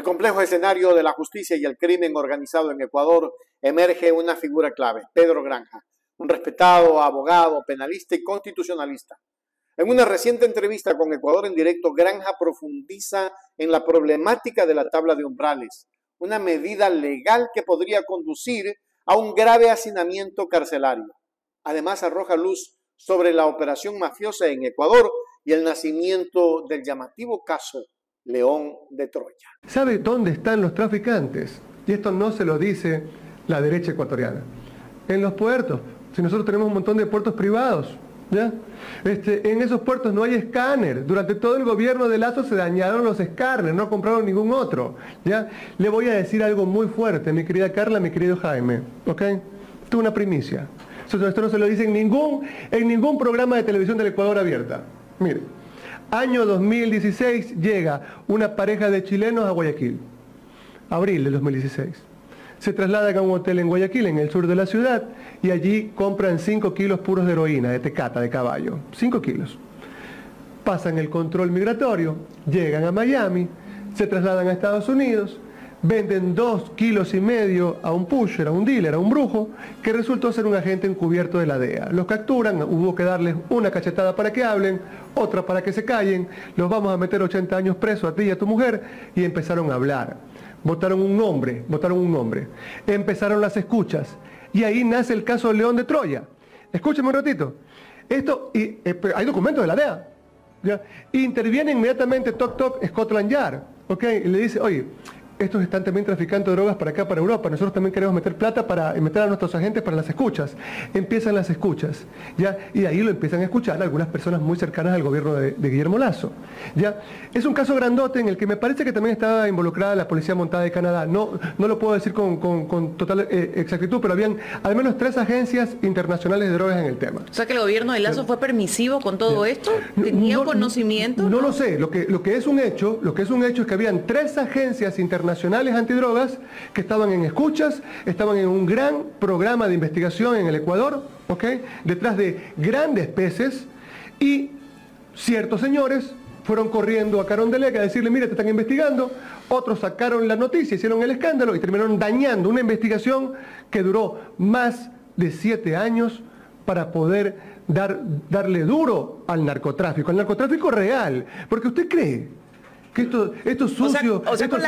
el complejo escenario de la justicia y el crimen organizado en Ecuador emerge una figura clave, Pedro Granja, un respetado abogado, penalista y constitucionalista. En una reciente entrevista con Ecuador en directo, Granja profundiza en la problemática de la tabla de umbrales, una medida legal que podría conducir a un grave hacinamiento carcelario. Además, arroja luz sobre la operación mafiosa en Ecuador y el nacimiento del llamativo caso León de Troya. ¿Sabe dónde están los traficantes? Y esto no se lo dice la derecha ecuatoriana. En los puertos. Si nosotros tenemos un montón de puertos privados, ¿ya? Este, en esos puertos no hay escáner. Durante todo el gobierno de Lazo se dañaron los escáneres, no compraron ningún otro. ¿ya? Le voy a decir algo muy fuerte, mi querida Carla, mi querido Jaime. ¿Ok? Esto es una primicia. Esto, no se lo dice en ningún, en ningún programa de televisión del Ecuador abierta. Mire, año 2016 llega una pareja de chilenos a Guayaquil. Abril del 2016 se trasladan a un hotel en Guayaquil, en el sur de la ciudad, y allí compran 5 kilos puros de heroína, de tecata, de caballo. 5 kilos. Pasan el control migratorio, llegan a Miami, se trasladan a Estados Unidos, venden 2 kilos y medio a un pusher, a un dealer, a un brujo, que resultó ser un agente encubierto de la DEA. Los capturan, hubo que darles una cachetada para que hablen, otra para que se callen, los vamos a meter 80 años preso a ti y a tu mujer, y empezaron a hablar votaron un nombre, votaron un nombre. Empezaron las escuchas y ahí nace el caso León de Troya. Escúcheme un ratito. Esto, y, eh, hay documentos de la DEA. Interviene inmediatamente Toc Toc Scotland Yard. ¿ok? Y le dice, oye, estos están también traficando drogas para acá, para Europa. Nosotros también queremos meter plata para meter a nuestros agentes para las escuchas. Empiezan las escuchas, ¿ya? Y ahí lo empiezan a escuchar algunas personas muy cercanas al gobierno de, Guillermo Lazo, ¿ya? Es un caso grandote en el que me parece que también estaba involucrada la Policía Montada de Canadá. No, no lo puedo decir con, total eh, exactitud, pero habían al menos tres agencias internacionales de drogas en el tema. O sea que el gobierno de Lazo fue permisivo con todo esto, tenía conocimiento. No, lo sé, lo que, lo que es un hecho, lo que es un hecho es que habían tres agencias internacionales nacionales antidrogas que estaban en escuchas, estaban en un gran programa de investigación en el Ecuador, ¿ok? Detrás de grandes peces y ciertos señores fueron corriendo a Carondelet a decirle, mire, te están investigando. Otros sacaron la noticia, hicieron el escándalo y terminaron dañando una investigación que duró más de siete años para poder dar, darle duro al narcotráfico, al narcotráfico real. Porque usted cree que esto, estos sucios, estos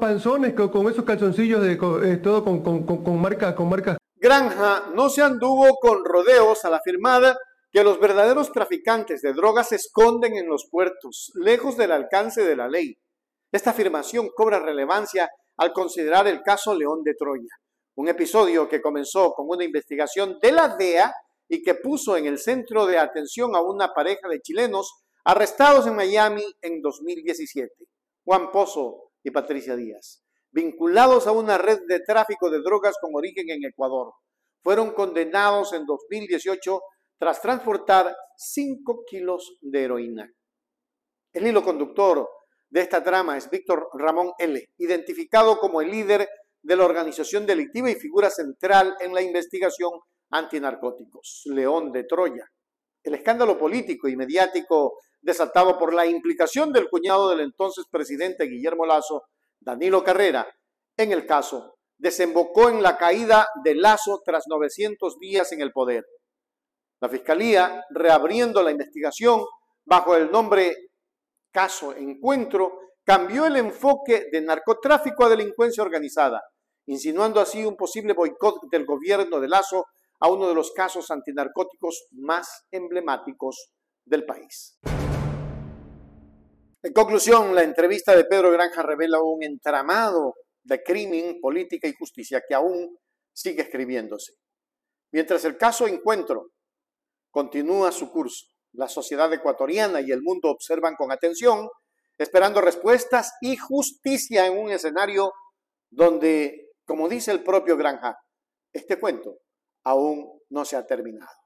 panzones con, esos calzoncillos de eh, todo con, con, con, marcas, con marcas. Granja no se anduvo con rodeos al afirmar que los verdaderos traficantes de drogas se esconden en los puertos, lejos del alcance de la ley. Esta afirmación cobra relevancia al considerar el caso León de Troya, un episodio que comenzó con una investigación de la DEA y que puso en el centro de atención a una pareja de chilenos arrestados en Miami en 2017, Juan Pozo y Patricia Díaz, vinculados a una red de tráfico de drogas con origen en Ecuador, fueron condenados en 2018 tras transportar 5 kilos de heroína. El hilo conductor de esta trama es Víctor Ramón L., identificado como el líder de la organización delictiva y figura central en la investigación antinarcóticos, León de Troya. El escándalo político y mediático desatado por la implicación del cuñado del entonces presidente Guillermo Lazo, Danilo Carrera, en el caso, desembocó en la caída de Lazo tras 900 días en el poder. La Fiscalía, reabriendo la investigación bajo el nombre Caso Encuentro, cambió el enfoque de narcotráfico a delincuencia organizada, insinuando así un posible boicot del gobierno de Lazo a uno de los casos antinarcóticos más emblemáticos del país. En conclusión, la entrevista de Pedro Granja revela un entramado de crimen, política y justicia que aún sigue escribiéndose. Mientras el caso Encuentro continúa su curso, la sociedad ecuatoriana y el mundo observan con atención, esperando respuestas y justicia en un escenario donde, como dice el propio Granja, este cuento aún no se ha terminado.